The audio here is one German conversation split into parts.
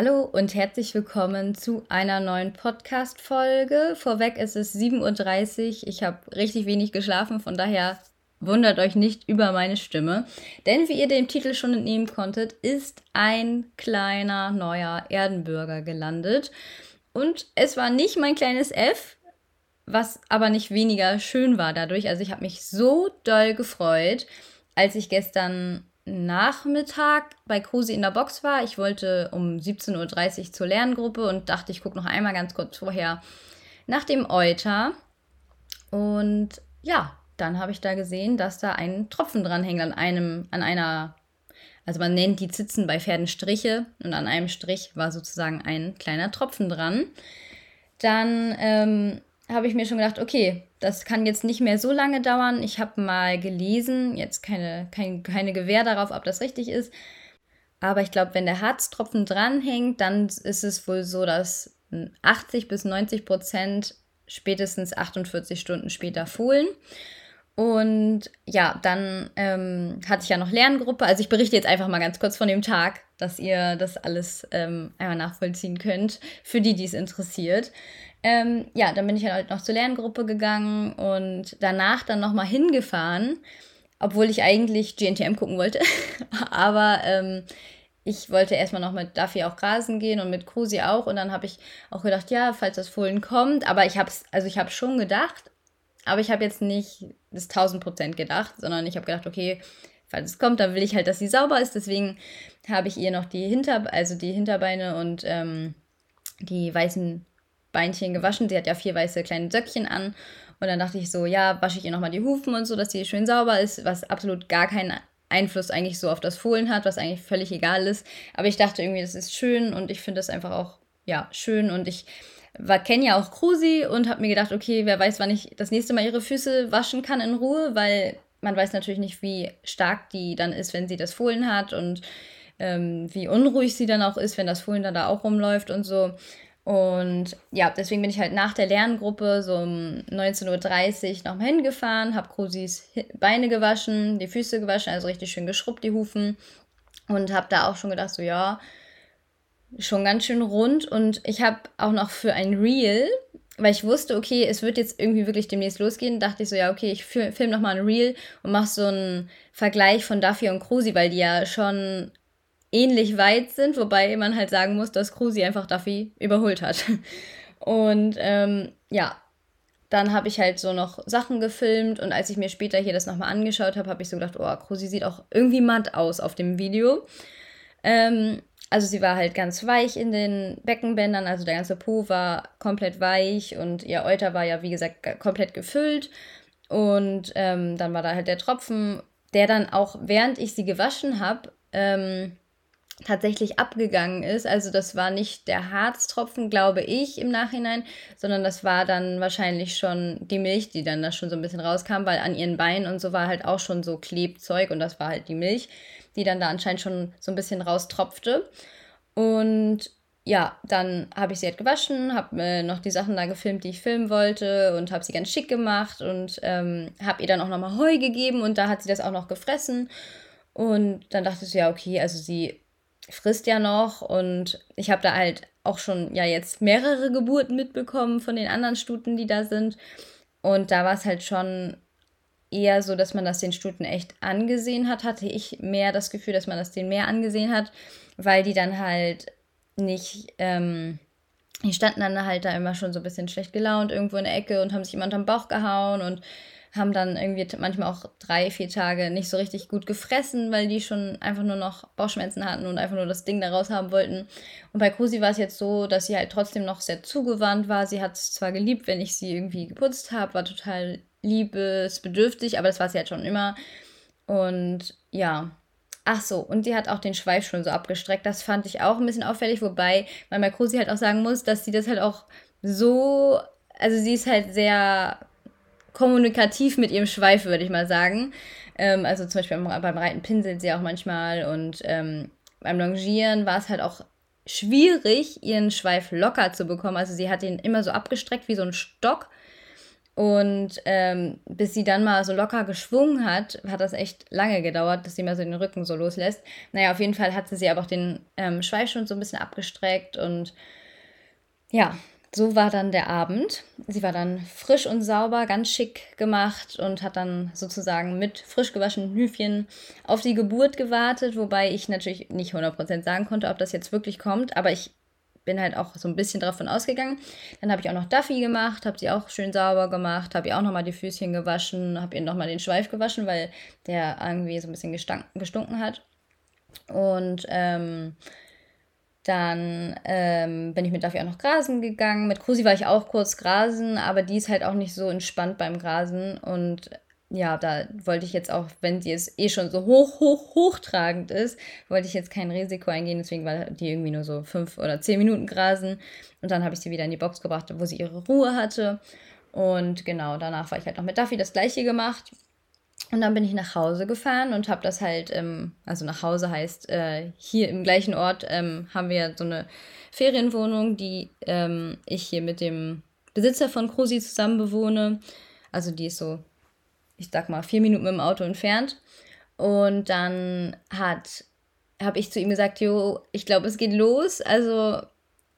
Hallo und herzlich willkommen zu einer neuen Podcast-Folge. Vorweg ist es 7.30 Uhr. Ich habe richtig wenig geschlafen, von daher wundert euch nicht über meine Stimme. Denn wie ihr dem Titel schon entnehmen konntet, ist ein kleiner neuer Erdenbürger gelandet. Und es war nicht mein kleines F, was aber nicht weniger schön war dadurch. Also ich habe mich so doll gefreut, als ich gestern Nachmittag bei Krusi in der Box war. Ich wollte um 17.30 Uhr zur Lerngruppe und dachte, ich gucke noch einmal ganz kurz vorher nach dem Euter. Und ja, dann habe ich da gesehen, dass da ein Tropfen dran hängt an einem, an einer, also man nennt die Zitzen bei Pferden Striche und an einem Strich war sozusagen ein kleiner Tropfen dran. Dann ähm, habe ich mir schon gedacht, okay, das kann jetzt nicht mehr so lange dauern. Ich habe mal gelesen, jetzt keine, kein, keine Gewähr darauf, ob das richtig ist. Aber ich glaube, wenn der Harztropfen dranhängt, dann ist es wohl so, dass 80 bis 90 Prozent spätestens 48 Stunden später fohlen. Und ja, dann ähm, hatte ich ja noch Lerngruppe. Also ich berichte jetzt einfach mal ganz kurz von dem Tag, dass ihr das alles ähm, einmal nachvollziehen könnt, für die, die es interessiert. Ähm, ja, dann bin ich halt noch zur Lerngruppe gegangen und danach dann nochmal hingefahren, obwohl ich eigentlich GNTM gucken wollte. Aber ähm, ich wollte erstmal noch mit Duffy auch grasen gehen und mit Krusi auch. Und dann habe ich auch gedacht, ja, falls das Fohlen kommt. Aber ich habe es, also ich habe schon gedacht, aber ich habe jetzt nicht das 1000 Prozent gedacht, sondern ich habe gedacht, okay, falls es kommt, dann will ich halt, dass sie sauber ist. Deswegen habe ich ihr noch die Hinter, also die Hinterbeine und ähm, die weißen Beinchen gewaschen. Sie hat ja vier weiße kleine Söckchen an. Und dann dachte ich so, ja, wasche ich ihr nochmal die Hufen und so, dass sie schön sauber ist, was absolut gar keinen Einfluss eigentlich so auf das Fohlen hat, was eigentlich völlig egal ist. Aber ich dachte irgendwie, das ist schön und ich finde das einfach auch, ja, schön. Und ich kenne ja auch Krusi und habe mir gedacht, okay, wer weiß, wann ich das nächste Mal ihre Füße waschen kann in Ruhe, weil man weiß natürlich nicht, wie stark die dann ist, wenn sie das Fohlen hat und ähm, wie unruhig sie dann auch ist, wenn das Fohlen dann da auch rumläuft und so. Und ja, deswegen bin ich halt nach der Lerngruppe so um 19.30 Uhr nochmal hingefahren, habe Krusis Beine gewaschen, die Füße gewaschen, also richtig schön geschrubbt, die Hufen. Und habe da auch schon gedacht, so ja, schon ganz schön rund. Und ich habe auch noch für ein Reel, weil ich wusste, okay, es wird jetzt irgendwie wirklich demnächst losgehen, dachte ich so, ja, okay, ich film noch mal ein Reel und mache so einen Vergleich von Duffy und Krusi, weil die ja schon ähnlich weit sind, wobei man halt sagen muss, dass Krusi einfach Duffy überholt hat. Und ähm, ja, dann habe ich halt so noch Sachen gefilmt und als ich mir später hier das nochmal angeschaut habe, habe ich so gedacht, oh, Krusi sieht auch irgendwie matt aus auf dem Video. Ähm, also sie war halt ganz weich in den Beckenbändern, also der ganze Po war komplett weich und ihr Euter war ja, wie gesagt, komplett gefüllt. Und ähm, dann war da halt der Tropfen, der dann auch, während ich sie gewaschen habe, ähm, tatsächlich abgegangen ist. Also das war nicht der Harztropfen, glaube ich, im Nachhinein, sondern das war dann wahrscheinlich schon die Milch, die dann da schon so ein bisschen rauskam, weil an ihren Beinen und so war halt auch schon so Klebzeug und das war halt die Milch, die dann da anscheinend schon so ein bisschen raustropfte. Und ja, dann habe ich sie halt gewaschen, habe äh, noch die Sachen da gefilmt, die ich filmen wollte und habe sie ganz schick gemacht und ähm, habe ihr dann auch nochmal Heu gegeben und da hat sie das auch noch gefressen. Und dann dachte ich, ja, okay, also sie frisst ja noch und ich habe da halt auch schon ja jetzt mehrere Geburten mitbekommen von den anderen Stuten, die da sind. Und da war es halt schon eher so, dass man das den Stuten echt angesehen hat, hatte ich mehr das Gefühl, dass man das denen mehr angesehen hat, weil die dann halt nicht, ähm, die standen dann halt da immer schon so ein bisschen schlecht gelaunt irgendwo in der Ecke und haben sich immer unterm Bauch gehauen und haben dann irgendwie manchmal auch drei, vier Tage nicht so richtig gut gefressen, weil die schon einfach nur noch Bauchschmerzen hatten und einfach nur das Ding da raus haben wollten. Und bei Cosi war es jetzt so, dass sie halt trotzdem noch sehr zugewandt war. Sie hat es zwar geliebt, wenn ich sie irgendwie geputzt habe, war total liebesbedürftig, aber das war sie halt schon immer. Und ja, Ach so, und sie hat auch den Schweif schon so abgestreckt. Das fand ich auch ein bisschen auffällig, wobei man bei Krusi halt auch sagen muss, dass sie das halt auch so, also sie ist halt sehr kommunikativ mit ihrem Schweif, würde ich mal sagen. Ähm, also zum Beispiel beim, Reiten pinselt sie auch manchmal und ähm, beim Longieren war es halt auch schwierig, ihren Schweif locker zu bekommen. Also sie hat ihn immer so abgestreckt wie so ein Stock. Und ähm, bis sie dann mal so locker geschwungen hat, hat das echt lange gedauert, dass sie mal so den Rücken so loslässt. Naja, auf jeden Fall hatte sie aber auch den ähm, Schweifschund so ein bisschen abgestreckt und ja, so war dann der Abend. Sie war dann frisch und sauber, ganz schick gemacht und hat dann sozusagen mit frisch gewaschenen Hüfchen auf die Geburt gewartet, wobei ich natürlich nicht 100% sagen konnte, ob das jetzt wirklich kommt, aber ich bin halt auch so ein bisschen davon ausgegangen. Dann habe ich auch noch Duffy gemacht, habe sie auch schön sauber gemacht, habe ihr auch nochmal die Füßchen gewaschen, habe ihr nochmal den Schweif gewaschen, weil der irgendwie so ein bisschen gestunken hat. Und ähm, dann ähm, bin ich mit Duffy auch noch grasen gegangen. Mit Krusi war ich auch kurz grasen, aber die ist halt auch nicht so entspannt beim Grasen. Und ja, da wollte ich jetzt auch, wenn sie jetzt eh schon so hoch, hoch, hochtragend ist, wollte ich jetzt kein Risiko eingehen. Deswegen war die irgendwie nur so fünf oder zehn Minuten grasen. Und dann habe ich sie wieder in die Box gebracht, wo sie ihre Ruhe hatte. Und genau, danach war ich halt noch mit Duffy das gleiche gemacht. Und dann bin ich nach Hause gefahren und habe das halt, ähm, also nach Hause heißt, äh, hier im gleichen Ort ähm, haben wir so eine Ferienwohnung, die ähm, ich hier mit dem Besitzer von Krusi zusammen bewohne. Also die ist so ich sag mal, vier Minuten mit dem Auto entfernt. Und dann habe ich zu ihm gesagt, jo, ich glaube, es geht los. Also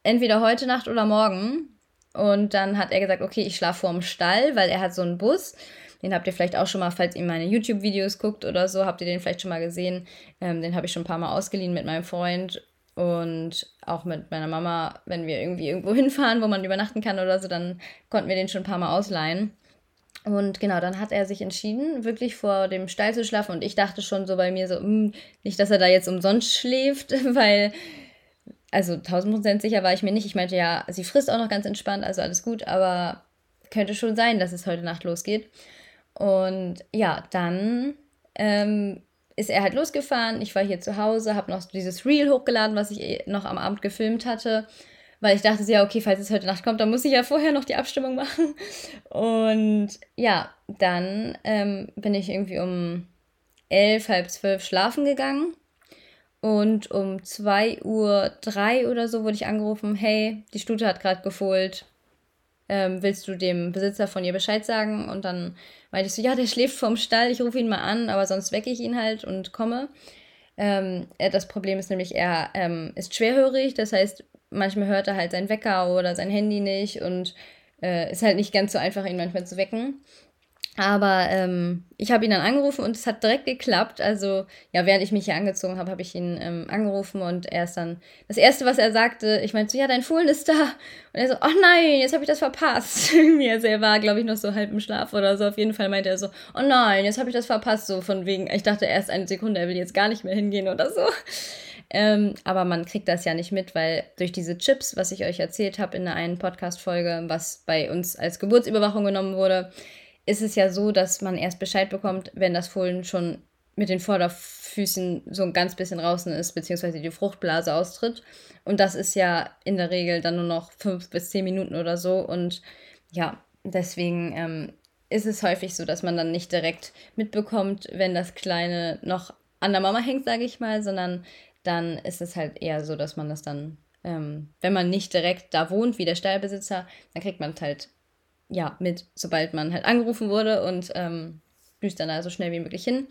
entweder heute Nacht oder morgen. Und dann hat er gesagt, okay, ich schlafe vorm Stall, weil er hat so einen Bus. Den habt ihr vielleicht auch schon mal, falls ihr meine YouTube-Videos guckt oder so, habt ihr den vielleicht schon mal gesehen. Ähm, den habe ich schon ein paar Mal ausgeliehen mit meinem Freund und auch mit meiner Mama, wenn wir irgendwie irgendwo hinfahren, wo man übernachten kann oder so, dann konnten wir den schon ein paar Mal ausleihen. Und genau, dann hat er sich entschieden, wirklich vor dem Stall zu schlafen. Und ich dachte schon so bei mir so, mh, hm, nicht, dass er da jetzt umsonst schläft, weil, also 1000 Prozent sicher war ich mir nicht. Ich meinte ja, sie frisst auch noch ganz entspannt, also alles gut, aber könnte schon sein, dass es heute Nacht losgeht. Und ja, dann ähm, ist er halt losgefahren. Ich war hier zu Hause, habe noch dieses Reel hochgeladen, was ich eh noch am Abend gefilmt hatte weil ich dachte, ja, okay, falls es heute Nacht kommt, dann muss ich ja vorher noch die Abstimmung machen. Und ja, dann ähm, bin ich irgendwie um elf, halb zwölf schlafen gegangen. Und um 2.03 Uhr drei oder so wurde ich angerufen, hey, die Stute hat gerade gefohlt. Ähm, willst du dem Besitzer von ihr Bescheid sagen? Und dann meinte ich so, ja, der schläft vorm Stall, ich rufe ihn mal an, aber sonst wecke ich ihn halt und komme. Ähm, das Problem ist nämlich, er ähm, ist schwerhörig, das heißt, manchmal hört er halt seinen Wecker oder sein Handy nicht und äh, ist halt nicht ganz so einfach, ihn manchmal zu wecken. Aber ähm, ich habe ihn dann angerufen und es hat direkt geklappt. Also, ja, während ich mich hier angezogen habe, habe ich ihn ähm, angerufen und er ist dann. Das Erste, was er sagte, ich meinte so, ja, dein Fohlen ist da. Und er so, oh nein, jetzt habe ich das verpasst. also, er war, glaube ich, noch so halb im Schlaf oder so. Auf jeden Fall meinte er so, oh nein, jetzt habe ich das verpasst. So von wegen, ich dachte erst eine Sekunde, er will jetzt gar nicht mehr hingehen oder so. Ähm, aber man kriegt das ja nicht mit, weil durch diese Chips, was ich euch erzählt habe in der einen Podcast-Folge, was bei uns als Geburtsüberwachung genommen wurde, ist es ja so, dass man erst Bescheid bekommt, wenn das Fohlen schon mit den Vorderfüßen so ein ganz bisschen draußen ist, beziehungsweise die Fruchtblase austritt. Und das ist ja in der Regel dann nur noch fünf bis zehn Minuten oder so. Und ja, deswegen ähm, ist es häufig so, dass man dann nicht direkt mitbekommt, wenn das Kleine noch an der Mama hängt, sage ich mal, sondern dann ist es halt eher so, dass man das dann, ähm, wenn man nicht direkt da wohnt, wie der Stallbesitzer, dann kriegt man es halt ja mit, sobald man halt angerufen wurde und ähm, düst dann da so schnell wie möglich hin.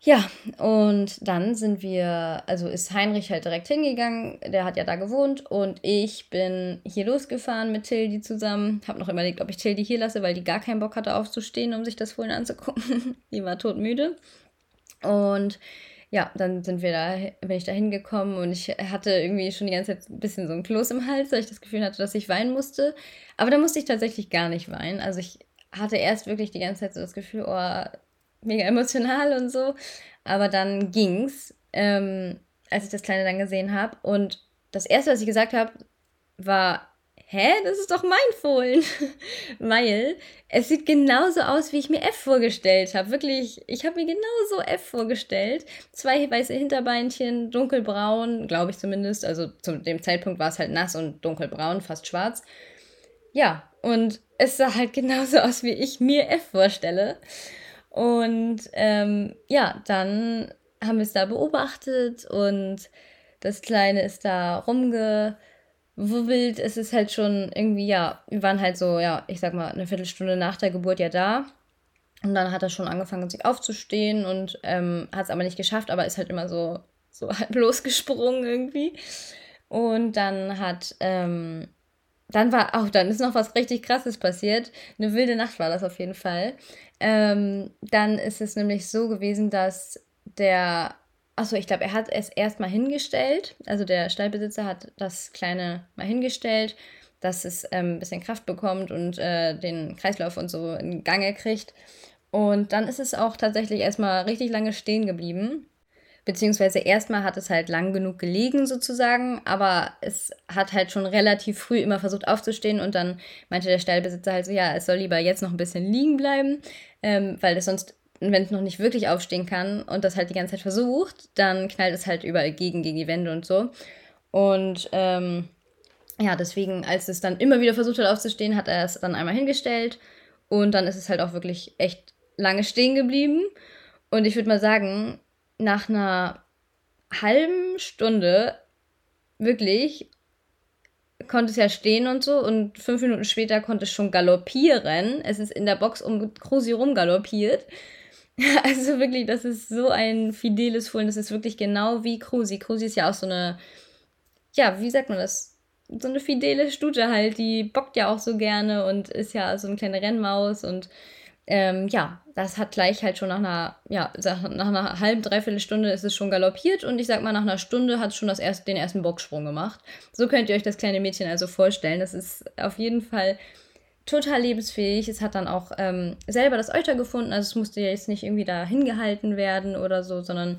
Ja, und dann sind wir, also ist Heinrich halt direkt hingegangen, der hat ja da gewohnt und ich bin hier losgefahren mit Tildi zusammen. Hab noch überlegt, ob ich Tildi hier lasse, weil die gar keinen Bock hatte aufzustehen, um sich das Fohlen anzugucken. die war todmüde. Und ja, dann sind wir da, bin ich da hingekommen und ich hatte irgendwie schon die ganze Zeit ein bisschen so ein Kloß im Hals, weil ich das Gefühl hatte, dass ich weinen musste. Aber da musste ich tatsächlich gar nicht weinen. Also ich hatte erst wirklich die ganze Zeit so das Gefühl, oh, mega emotional und so. Aber dann ging's, ähm, als ich das Kleine dann gesehen habe. Und das erste, was ich gesagt habe, war, hä, das ist doch mein Fohlen. Weil es sieht genauso aus, wie ich mir F vorgestellt habe. Wirklich, ich habe mir genauso F vorgestellt. Zwei weiße Hinterbeinchen, dunkelbraun, glaube ich zumindest. Also zu dem Zeitpunkt war es halt nass und dunkelbraun, fast schwarz. Ja, und es sah halt genauso aus, wie ich mir F vorstelle. Und ähm, ja, dann haben wir es da beobachtet und das Kleine ist da rumge wubbelt. Es ist halt schon irgendwie, ja, wir waren halt so, ja, ich sag mal, eine Viertelstunde nach der Geburt ja da. Und dann hat er schon angefangen, sich aufzustehen und ähm, hat es aber nicht geschafft, aber ist halt immer so, so halb losgesprungen irgendwie. Und dann hat, ähm, dann war auch, dann ist noch was richtig krasses passiert. Eine wilde Nacht war das auf jeden Fall. Ähm, dann ist es nämlich so gewesen, dass der, achso, ich glaube, er hat es erst mal hingestellt. Also der Stallbesitzer hat das Kleine mal hingestellt, dass es ähm, ein bisschen Kraft bekommt und äh, den Kreislauf und so in Gange kriegt. Und dann ist es auch tatsächlich erstmal richtig lange stehen geblieben. Beziehungsweise erstmal hat es halt lang genug gelegen sozusagen, aber es hat halt schon relativ früh immer versucht aufzustehen und dann meinte der Stallbesitzer halt so, ja, es soll lieber jetzt noch ein bisschen liegen bleiben, ähm, weil es sonst, wenn es noch nicht wirklich aufstehen kann und das halt die ganze Zeit versucht, dann knallt es halt überall gegen, gegen die Wände und so. Und ähm, ja, deswegen, als es dann immer wieder versucht hat aufzustehen, hat er es dann einmal hingestellt und dann ist es halt auch wirklich echt lange stehen geblieben. Und ich würde mal sagen, nach einer halben Stunde wirklich konnte es ja stehen und so und fünf Minuten später konnte es schon galoppieren. Es ist in der Box um Krusi rumgaloppiert. Also wirklich, das ist so ein fideles Fohlen. Das ist wirklich genau wie Krusi. Krusi ist ja auch so eine, ja, wie sagt man das? So eine fidele Stute halt. Die bockt ja auch so gerne und ist ja so eine kleine Rennmaus und ähm, ja, das hat gleich halt schon nach einer, ja, nach einer halben, dreiviertel Stunde ist es schon galoppiert und ich sag mal, nach einer Stunde hat es schon das erste, den ersten Boxsprung gemacht. So könnt ihr euch das kleine Mädchen also vorstellen. Das ist auf jeden Fall total lebensfähig. Es hat dann auch ähm, selber das Euter gefunden, also es musste jetzt nicht irgendwie da hingehalten werden oder so, sondern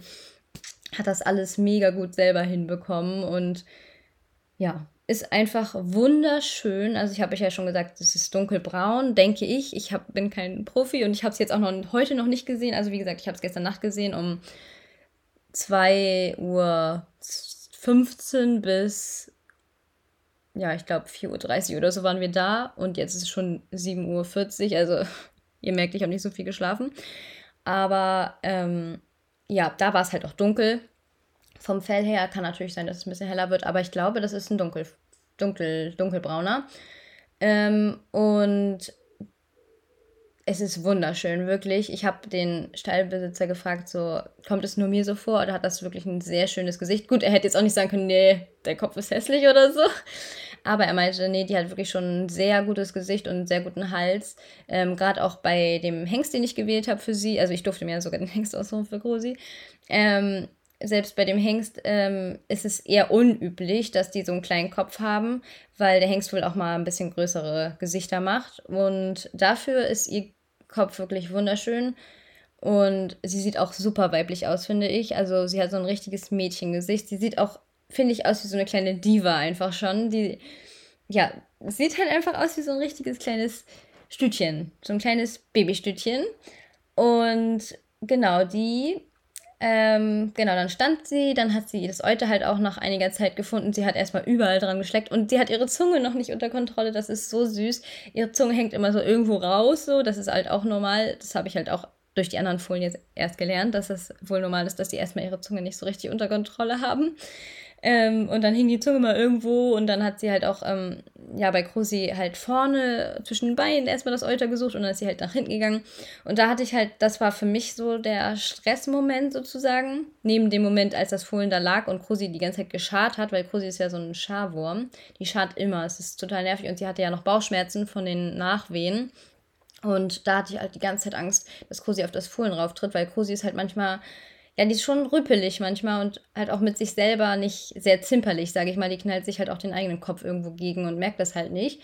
hat das alles mega gut selber hinbekommen und ja, ist einfach wunderschön. Also ich habe euch ja schon gesagt, es ist dunkelbraun, denke ich. Ich hab, bin kein Profi und ich habe es jetzt auch noch heute noch nicht gesehen. Also wie gesagt, ich habe es gestern Nacht gesehen um 2.15 Uhr bis, ja, ich glaube 4.30 Uhr oder so waren wir da. Und jetzt ist es schon 7.40 Uhr. Also ihr merkt, ich habe nicht so viel geschlafen. Aber ähm, ja, da war es halt auch dunkel. Vom Fell her kann natürlich sein, dass es ein bisschen heller wird, aber ich glaube, das ist ein dunkel, dunkel, dunkelbrauner. Ähm, und es ist wunderschön, wirklich. Ich habe den Stallbesitzer gefragt, so, kommt es nur mir so vor oder hat das wirklich ein sehr schönes Gesicht? Gut, er hätte jetzt auch nicht sagen können, nee, der Kopf ist hässlich oder so. Aber er meinte, nee, die hat wirklich schon ein sehr gutes Gesicht und einen sehr guten Hals. Ähm, Gerade auch bei dem Hengst, den ich gewählt habe für sie, also ich durfte mir ja sogar den Hengst aussuchen für Grosi, ähm, selbst bei dem Hengst ähm, ist es eher unüblich, dass die so einen kleinen Kopf haben, weil der Hengst wohl auch mal ein bisschen größere Gesichter macht. Und dafür ist ihr Kopf wirklich wunderschön. Und sie sieht auch super weiblich aus, finde ich. Also sie hat so ein richtiges Mädchengesicht. Sie sieht auch, finde ich, aus wie so eine kleine Diva einfach schon. Die, ja, sieht halt einfach aus wie so ein richtiges kleines Stütchen. So ein kleines Babystütchen. Und genau, die ähm, genau, dann stand sie, dann hat sie das Eute halt auch nach einiger Zeit gefunden. Sie hat erstmal überall dran geschleckt und sie hat ihre Zunge noch nicht unter Kontrolle. Das ist so süß. Ihre Zunge hängt immer so irgendwo raus, so. Das ist halt auch normal. Das habe ich halt auch durch die anderen Folien jetzt erst gelernt, dass es wohl normal ist, dass die erstmal ihre Zunge nicht so richtig unter Kontrolle haben. Ähm, und dann hing die Zunge mal irgendwo und dann hat sie halt auch, ähm, ja, bei Krusi halt vorne zwischen den Beinen erstmal das Euter gesucht und dann ist sie halt nach hinten gegangen. Und da hatte ich halt, das war für mich so der Stressmoment sozusagen, neben dem Moment, als das Fohlen da lag und Krusi die ganze Zeit geschart hat, weil Krusi ist ja so ein Scharwurm. Die schart immer, es ist total nervig und sie hatte ja noch Bauchschmerzen von den Nachwehen. Und da hatte ich halt die ganze Zeit Angst, dass Krusi auf das Fohlen rauftritt, weil Krusi ist halt manchmal ja, die ist schon rüppelig manchmal und halt auch mit sich selber nicht sehr zimperlich, sage ich mal. Die knallt sich halt auch den eigenen Kopf irgendwo gegen und merkt das halt nicht.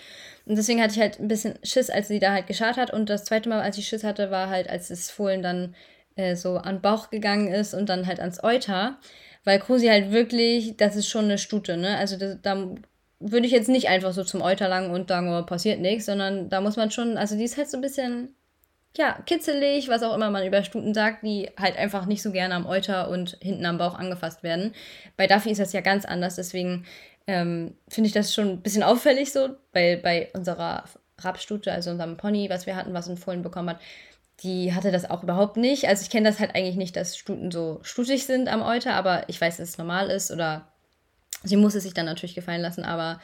Und deswegen hatte ich halt ein bisschen Schiss, als sie da halt geschart hat. Und das zweite Mal, als ich Schiss hatte, war halt, als das Fohlen dann äh, so an den Bauch gegangen ist und dann halt ans Euter. Weil Krusi halt wirklich, das ist schon eine Stute, ne? Also das, da würde ich jetzt nicht einfach so zum Euter lang und sagen, oh, passiert nichts, sondern da muss man schon, also die ist halt so ein bisschen ja, kitzelig, was auch immer man über Stuten sagt, die halt einfach nicht so gerne am Euter und hinten am Bauch angefasst werden. Bei Duffy ist das ja ganz anders, deswegen ähm, finde ich das schon ein bisschen auffällig so, weil bei unserer Rapstute, also unserem Pony, was wir hatten, was ein Fohlen bekommen hat, die hatte das auch überhaupt nicht. Also ich kenne das halt eigentlich nicht, dass Stuten so stutig sind am Euter, aber ich weiß, dass es normal ist oder Sie muss es sich dann natürlich gefallen lassen, aber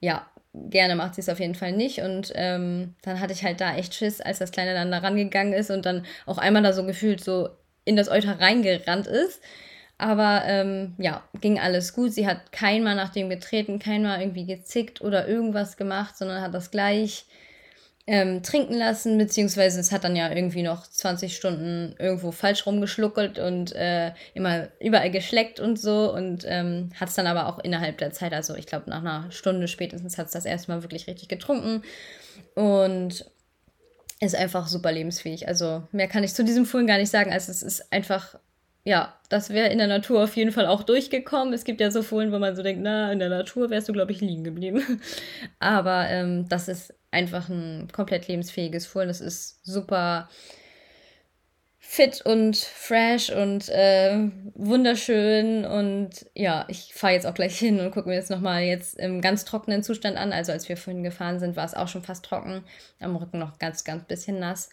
ja, gerne macht sie es auf jeden Fall nicht. Und ähm, dann hatte ich halt da echt Schiss, als das Kleine dann da rangegangen ist und dann auch einmal da so gefühlt so in das Euter reingerannt ist. Aber ähm, ja, ging alles gut. Sie hat keinmal nach dem getreten, keinmal irgendwie gezickt oder irgendwas gemacht, sondern hat das gleich ähm, trinken lassen, beziehungsweise es hat dann ja irgendwie noch 20 Stunden irgendwo falsch rumgeschluckelt und äh, immer überall geschleckt und so und ähm, hat es dann aber auch innerhalb der Zeit, also ich glaube nach einer Stunde spätestens hat es das erste Mal wirklich richtig getrunken und ist einfach super lebensfähig. Also mehr kann ich zu diesem Fohlen gar nicht sagen, also es ist einfach ja, das wäre in der Natur auf jeden Fall auch durchgekommen. Es gibt ja so Fohlen, wo man so denkt, na, in der Natur wärst du, glaube ich, liegen geblieben. Aber ähm, das ist einfach ein komplett lebensfähiges Fohlen. Das ist super fit und fresh und äh, wunderschön. Und ja, ich fahre jetzt auch gleich hin und gucke mir das nochmal jetzt im ganz trockenen Zustand an. Also als wir vorhin gefahren sind, war es auch schon fast trocken. Am Rücken noch ganz, ganz bisschen nass.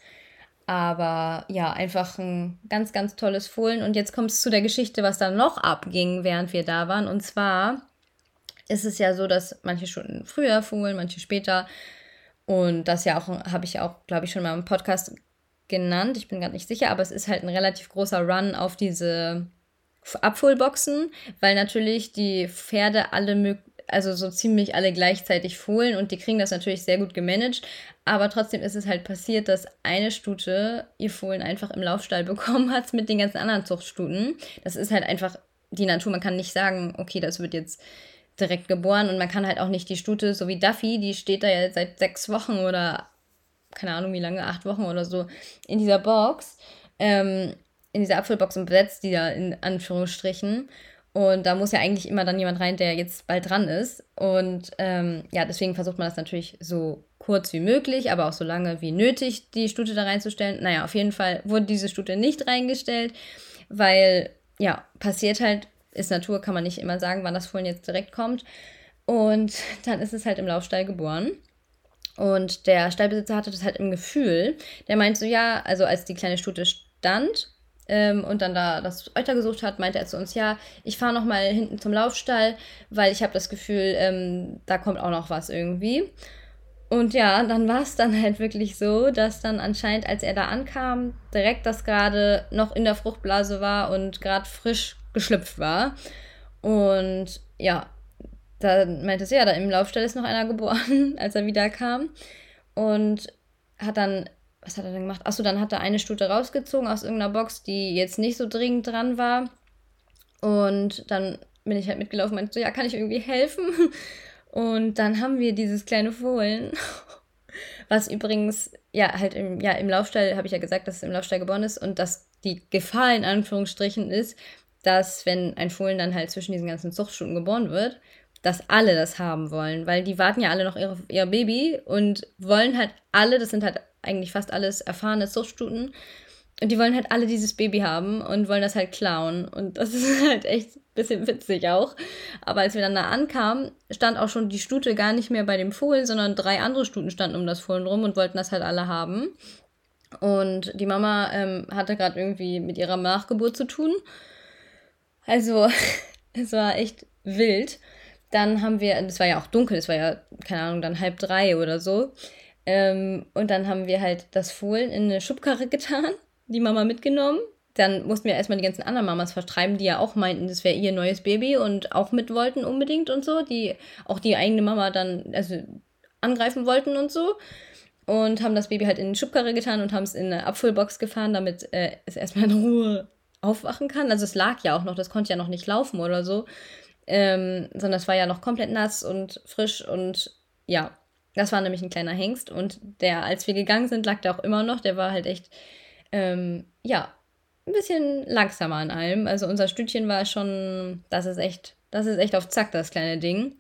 Aber ja, einfach ein ganz, ganz tolles Fohlen. Und jetzt kommt es zu der Geschichte, was da noch abging, während wir da waren. Und zwar ist es ja so, dass manche Stunden früher fohlen, manche später. Und das ja auch, habe ich auch, glaube ich, schon mal im Podcast genannt. Ich bin gerade nicht sicher, aber es ist halt ein relativ großer Run auf diese Abholboxen, weil natürlich die Pferde alle also so ziemlich alle gleichzeitig fohlen und die kriegen das natürlich sehr gut gemanagt. Aber trotzdem ist es halt passiert, dass eine Stute ihr Fohlen einfach im Laufstall bekommen hat mit den ganzen anderen Zuchtstuten. Das ist halt einfach die Natur. Man kann nicht sagen, okay, das wird jetzt direkt geboren und man kann halt auch nicht die Stute, so wie Duffy, die steht da ja seit sechs Wochen oder keine Ahnung wie lange, acht Wochen oder so in dieser Box, ähm, in dieser Apfelbox und besetzt die da in Anführungsstrichen. Und da muss ja eigentlich immer dann jemand rein, der jetzt bald dran ist. Und ähm, ja, deswegen versucht man das natürlich so kurz wie möglich, aber auch so lange wie nötig, die Stute da reinzustellen. Naja, auf jeden Fall wurde diese Stute nicht reingestellt, weil ja, passiert halt, ist Natur, kann man nicht immer sagen, wann das Fohlen jetzt direkt kommt. Und dann ist es halt im Laufstall geboren. Und der Stallbesitzer hatte das halt im Gefühl. Der meint so, ja, also als die kleine Stute stand, ähm, und dann da das Euter gesucht hat, meinte er zu uns, ja, ich fahre nochmal hinten zum Laufstall, weil ich habe das Gefühl, ähm, da kommt auch noch was irgendwie. Und ja, dann war es dann halt wirklich so, dass dann anscheinend, als er da ankam, direkt das gerade noch in der Fruchtblase war und gerade frisch geschlüpft war. Und ja, da meinte sie, ja, da im Laufstall ist noch einer geboren, als er wieder kam. Und hat dann was hat er denn gemacht? Achso, dann hat er eine Stute rausgezogen aus irgendeiner Box, die jetzt nicht so dringend dran war. Und dann bin ich halt mitgelaufen und meinte so, ja, kann ich irgendwie helfen? Und dann haben wir dieses kleine Fohlen, was übrigens, ja, halt im, ja, im Laufstall, habe ich ja gesagt, dass es im Laufstall geboren ist und dass die Gefahr in Anführungsstrichen ist, dass wenn ein Fohlen dann halt zwischen diesen ganzen Zuchtstuten geboren wird, dass alle das haben wollen, weil die warten ja alle noch ihre, ihr Baby und wollen halt alle, das sind halt eigentlich fast alles erfahrene Zuchtstuten. Und die wollen halt alle dieses Baby haben und wollen das halt klauen. Und das ist halt echt ein bisschen witzig auch. Aber als wir dann da ankamen, stand auch schon die Stute gar nicht mehr bei dem Fohlen, sondern drei andere Stuten standen um das Fohlen rum und wollten das halt alle haben. Und die Mama ähm, hatte gerade irgendwie mit ihrer Nachgeburt zu tun. Also, es war echt wild. Dann haben wir, es war ja auch dunkel, es war ja, keine Ahnung, dann halb drei oder so. Ähm, und dann haben wir halt das Fohlen in eine Schubkarre getan, die Mama mitgenommen. Dann mussten wir erstmal die ganzen anderen Mamas vertreiben, die ja auch meinten, das wäre ihr neues Baby und auch mit wollten unbedingt und so, die auch die eigene Mama dann also angreifen wollten und so. Und haben das Baby halt in die Schubkarre getan und haben es in eine Abfüllbox gefahren, damit äh, es erstmal in Ruhe aufwachen kann. Also es lag ja auch noch, das konnte ja noch nicht laufen oder so. Ähm, sondern es war ja noch komplett nass und frisch und ja, das war nämlich ein kleiner Hengst und der, als wir gegangen sind, lag der auch immer noch. Der war halt echt, ähm, ja, ein bisschen langsamer an allem. Also unser Stütchen war schon, das ist echt, das ist echt auf Zack, das kleine Ding.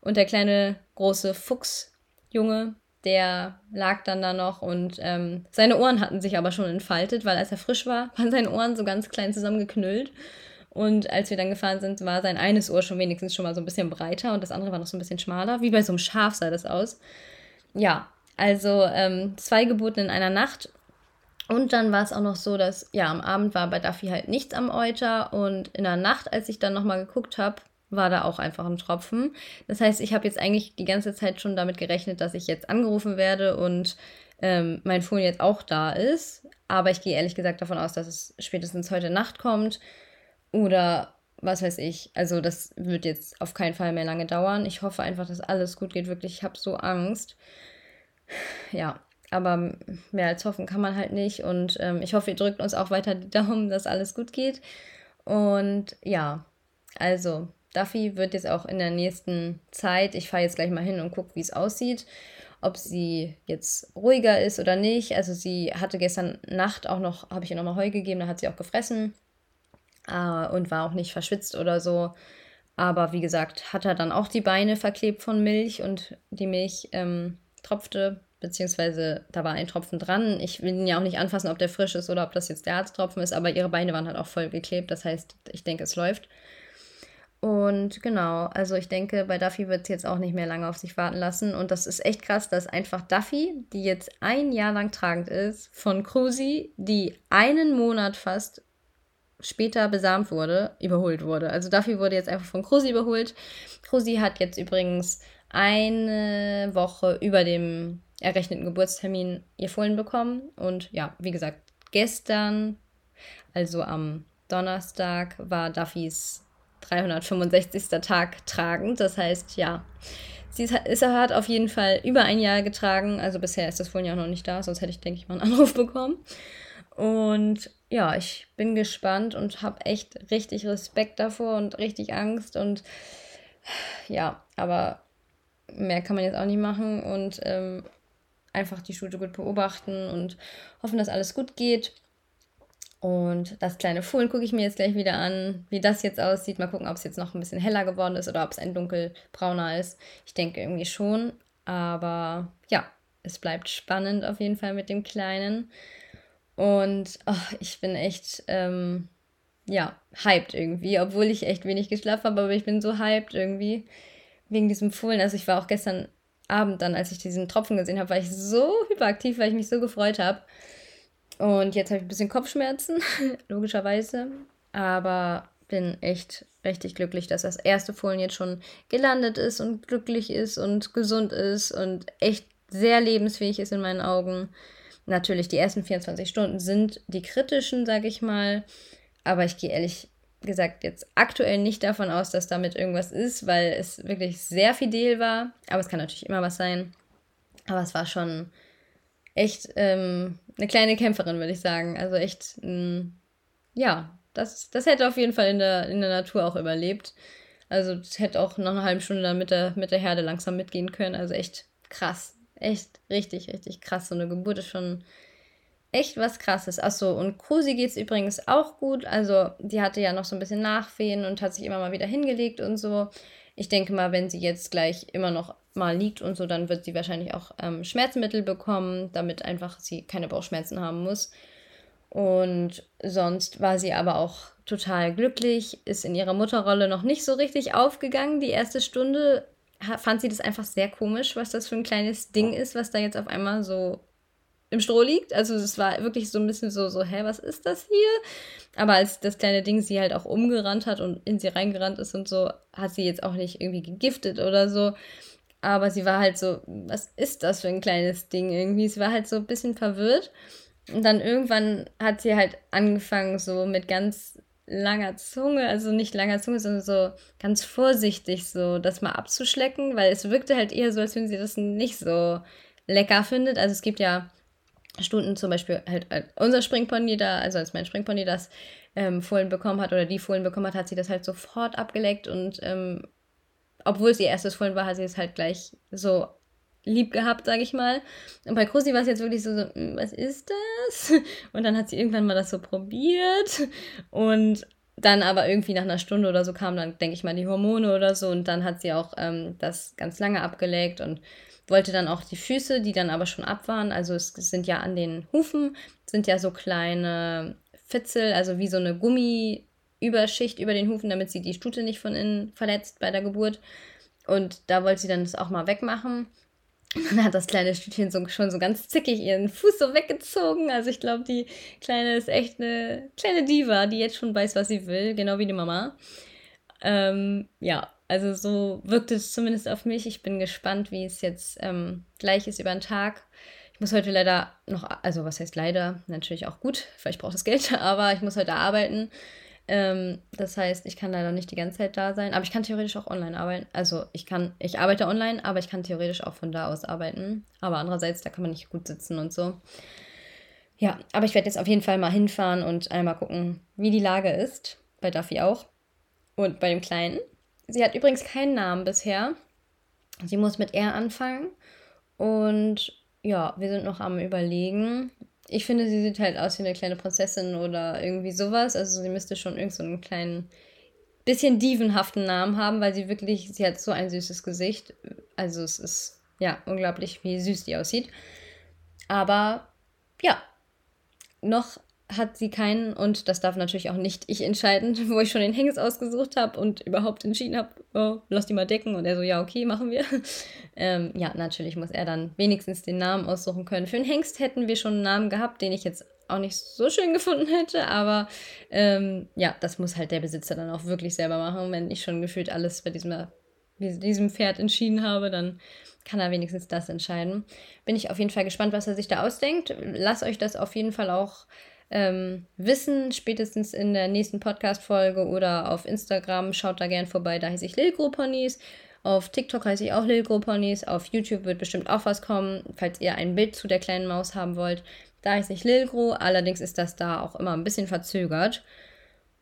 Und der kleine große Fuchsjunge, der lag dann da noch und ähm, seine Ohren hatten sich aber schon entfaltet, weil als er frisch war, waren seine Ohren so ganz klein zusammengeknüllt. Und als wir dann gefahren sind, war sein eines Ohr schon wenigstens schon mal so ein bisschen breiter und das andere war noch so ein bisschen schmaler. Wie bei so einem Schaf sah das aus. Ja, also ähm, zwei Geburten in einer Nacht. Und dann war es auch noch so, dass, ja, am Abend war bei Duffy halt nichts am Euter. Und in der Nacht, als ich dann nochmal geguckt habe, war da auch einfach ein Tropfen. Das heißt, ich habe jetzt eigentlich die ganze Zeit schon damit gerechnet, dass ich jetzt angerufen werde und ähm, mein Fohlen jetzt auch da ist. Aber ich gehe ehrlich gesagt davon aus, dass es spätestens heute Nacht kommt. Oder was weiß ich. Also das wird jetzt auf keinen Fall mehr lange dauern. Ich hoffe einfach, dass alles gut geht. Wirklich, ich habe so Angst. Ja, aber mehr als hoffen kann man halt nicht. Und ähm, ich hoffe, ihr drückt uns auch weiter die Daumen, dass alles gut geht. Und ja, also Duffy wird jetzt auch in der nächsten Zeit, ich fahre jetzt gleich mal hin und gucke, wie es aussieht, ob sie jetzt ruhiger ist oder nicht. Also sie hatte gestern Nacht auch noch, habe ich ihr nochmal Heu gegeben, da hat sie auch gefressen äh, und war auch nicht verschwitzt oder so. Aber wie gesagt, hat er dann auch die Beine verklebt von Milch und die Milch ähm, tropfte, beziehungsweise da war ein Tropfen dran. Ich will ihn ja auch nicht anfassen, ob der frisch ist oder ob das jetzt der Herztropfen ist, aber ihre Beine waren halt auch voll geklebt. Das heißt, ich denke, es läuft. Und genau, also ich denke, bei Duffy wird es jetzt auch nicht mehr lange auf sich warten lassen. Und das ist echt krass, dass einfach Duffy, die jetzt ein Jahr lang tragend ist, von Cruzy, die einen Monat fast später besamt wurde, überholt wurde. Also Duffy wurde jetzt einfach von Cruzy überholt. Cruzy hat jetzt übrigens eine Woche über dem errechneten Geburtstermin ihr Fohlen bekommen. Und ja, wie gesagt, gestern, also am Donnerstag, war Duffys 365. Tag tragend. Das heißt, ja, sie ist, hat auf jeden Fall über ein Jahr getragen. Also bisher ist das Fohlen ja noch nicht da, sonst hätte ich, denke ich, mal einen Anruf bekommen. Und ja, ich bin gespannt und habe echt richtig Respekt davor und richtig Angst. Und ja, aber mehr kann man jetzt auch nicht machen. Und ähm, einfach die Schule gut beobachten und hoffen, dass alles gut geht. Und das kleine Fohlen gucke ich mir jetzt gleich wieder an, wie das jetzt aussieht. Mal gucken, ob es jetzt noch ein bisschen heller geworden ist oder ob es ein dunkelbrauner ist. Ich denke irgendwie schon. Aber ja, es bleibt spannend auf jeden Fall mit dem Kleinen. Und oh, ich bin echt, ähm, ja, hyped irgendwie, obwohl ich echt wenig geschlafen habe, aber ich bin so hyped irgendwie wegen diesem Fohlen. Also ich war auch gestern Abend dann, als ich diesen Tropfen gesehen habe, war ich so hyperaktiv, weil ich mich so gefreut habe. Und jetzt habe ich ein bisschen Kopfschmerzen, logischerweise. Aber bin echt richtig glücklich, dass das erste Fohlen jetzt schon gelandet ist und glücklich ist und gesund ist und echt sehr lebensfähig ist in meinen Augen. Natürlich, die ersten 24 Stunden sind die kritischen, sage ich mal. Aber ich gehe ehrlich gesagt jetzt aktuell nicht davon aus, dass damit irgendwas ist, weil es wirklich sehr fidel war. Aber es kann natürlich immer was sein. Aber es war schon echt ähm, eine kleine Kämpferin, würde ich sagen. Also echt, ähm, ja, das, das hätte auf jeden Fall in der, in der Natur auch überlebt. Also es hätte auch noch eine halbe Stunde dann mit der, mit der Herde langsam mitgehen können. Also echt krass. Echt richtig, richtig krass. So eine Geburt ist schon echt was krasses. Achso, und Krusi geht es übrigens auch gut. Also, die hatte ja noch so ein bisschen Nachwehen und hat sich immer mal wieder hingelegt und so. Ich denke mal, wenn sie jetzt gleich immer noch mal liegt und so, dann wird sie wahrscheinlich auch ähm, Schmerzmittel bekommen, damit einfach sie keine Bauchschmerzen haben muss. Und sonst war sie aber auch total glücklich, ist in ihrer Mutterrolle noch nicht so richtig aufgegangen. Die erste Stunde fand sie das einfach sehr komisch, was das für ein kleines Ding ist, was da jetzt auf einmal so im Stroh liegt. Also es war wirklich so ein bisschen so, so, hä, was ist das hier? Aber als das kleine Ding sie halt auch umgerannt hat und in sie reingerannt ist und so, hat sie jetzt auch nicht irgendwie gegiftet oder so. Aber sie war halt so, was ist das für ein kleines Ding irgendwie? Sie war halt so ein bisschen verwirrt. Und dann irgendwann hat sie halt angefangen, so mit ganz langer Zunge, also nicht langer Zunge, sondern so ganz vorsichtig so das mal abzuschlecken, weil es wirkte halt eher so, als wenn sie das nicht so lecker findet. Also es gibt ja Stunden zum Beispiel halt, halt unser Springpony da, also als mein Springpony das ähm, Fohlen bekommen hat oder die Fohlen bekommen hat, hat sie das halt sofort abgeleckt und ähm, obwohl es ihr erstes Fohlen war, hat sie es halt gleich so lieb gehabt, sage ich mal. Und bei Krusi war es jetzt wirklich so, so, hm, was ist das? Und dann hat sie irgendwann mal das so probiert und dann aber irgendwie nach einer Stunde oder so kamen dann, denke ich mal, die Hormone oder so und dann hat sie auch ähm, das ganz lange abgelegt und wollte dann auch die Füße, die dann aber schon ab waren, also es sind ja an den Hufen, sind ja so kleine Fitzel, also wie so eine Gummiüberschicht über den Hufen, damit sie die Stute nicht von innen verletzt bei der Geburt. Und da wollte sie dann das auch mal wegmachen. Dann hat das kleine Stütchen so, schon so ganz zickig ihren Fuß so weggezogen. Also ich glaube, die Kleine ist echt eine kleine Diva, die jetzt schon weiß, was sie will, genau wie die Mama. ähm, ja, also so wirkt es zumindest auf mich. Ich bin gespannt, wie es jetzt ähm, gleich ist über den Tag. Ich muss heute leider noch, also was heißt leider? Natürlich auch gut, weil ich brauche das Geld, aber ich muss heute arbeiten. Ähm, das heißt, ich kann leider nicht die ganze Zeit da sein, aber ich kann theoretisch auch online arbeiten. Also ich kann, ich arbeite online, aber ich kann theoretisch auch von da aus arbeiten. Aber andererseits, da kann man nicht gut sitzen und so. Ja, aber ich werde jetzt auf jeden Fall mal hinfahren und einmal gucken, wie die Lage ist. Bei Duffy auch. Und bei dem Kleinen. Sie hat übrigens keinen Namen bisher. Sie muss mit R anfangen. Und ja, wir sind noch am Überlegen. Ich finde, sie sieht halt aus wie eine kleine Prinzessin oder irgendwie sowas. Also sie müsste schon irgend so einen kleinen, bisschen dievenhaften Namen haben, weil sie wirklich, sie hat so ein süßes Gesicht. Also es ist ja unglaublich, wie süß die aussieht. Aber ja, noch hat sie keinen und das darf natürlich auch nicht ich entscheiden, wo ich schon den Hengst ausgesucht habe und überhaupt entschieden habe, oh, lass die mal decken und er so, ja, okay, machen wir. ähm, ja, natürlich muss er dann wenigstens den Namen aussuchen können. Für den Hengst hätten wir schon einen Namen gehabt, den ich jetzt auch nicht so schön gefunden hätte, aber ähm, ja, das muss halt der Besitzer dann auch wirklich selber machen. Wenn ich schon gefühlt alles bei diesem, diesem Pferd entschieden habe, dann kann er wenigstens das entscheiden. Bin ich auf jeden Fall gespannt, was er sich da ausdenkt. Lass euch das auf jeden Fall auch ähm, wissen, spätestens in der nächsten Podcast-Folge oder auf Instagram. Schaut da gern vorbei, da heiße ich Lilgro Ponys. Auf TikTok heiße ich auch Lilgro Ponys. Auf YouTube wird bestimmt auch was kommen, falls ihr ein Bild zu der kleinen Maus haben wollt. Da heiße ich Lilgro, allerdings ist das da auch immer ein bisschen verzögert.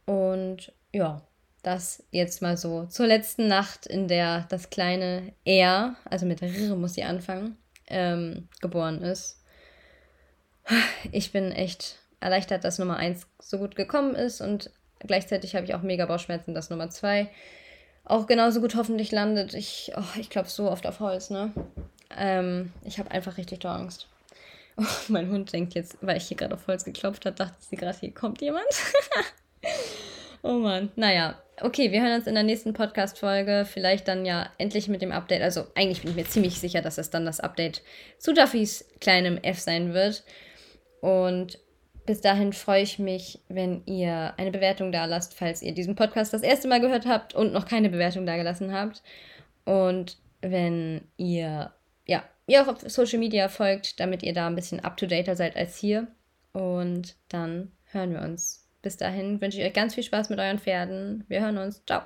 Und ja, das jetzt mal so zur letzten Nacht, in der das kleine R, also mit R muss sie anfangen, ähm, geboren ist. Ich bin echt erleichtert, dass Nummer 1 so gut gekommen ist und gleichzeitig habe ich auch mega Bauchschmerzen, dass Nummer 2 auch genauso gut hoffentlich landet. Ich, oh, ich glaube so oft auf Holz, ne? Ähm, ich habe einfach richtig doll Angst. Oh, mein Hund denkt jetzt, weil ich hier gerade auf Holz geklopft habe, dachte sie gerade, hier kommt jemand. oh Mann. Naja, okay, wir hören uns in der nächsten Podcast-Folge. Vielleicht dann ja endlich mit dem Update. Also eigentlich bin ich mir ziemlich sicher, dass es dann das Update zu Duffys kleinem F sein wird. Und bis dahin freue ich mich, wenn ihr eine Bewertung da lasst, falls ihr diesen Podcast das erste Mal gehört habt und noch keine Bewertung da gelassen habt. Und wenn ihr, ja, ihr auch auf Social Media folgt, damit ihr da ein bisschen up-to-dater seid als hier. Und dann hören wir uns. Bis dahin wünsche ich euch ganz viel Spaß mit euren Pferden. Wir hören uns. Ciao.